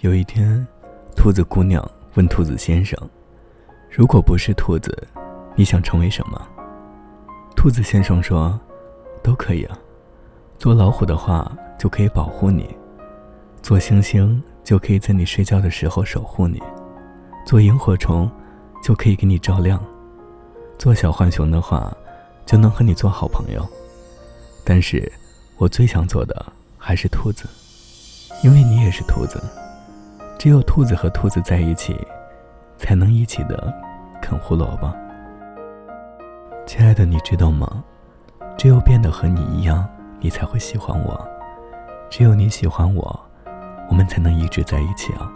有一天，兔子姑娘问兔子先生：“如果不是兔子，你想成为什么？”兔子先生说：“都可以啊。做老虎的话，就可以保护你；做星星，就可以在你睡觉的时候守护你；做萤火虫，就可以给你照亮；做小浣熊的话，就能和你做好朋友。但是，我最想做的还是兔子，因为你也是兔子。”只有兔子和兔子在一起，才能一起的啃胡萝卜。亲爱的，你知道吗？只有变得和你一样，你才会喜欢我；只有你喜欢我，我们才能一直在一起啊。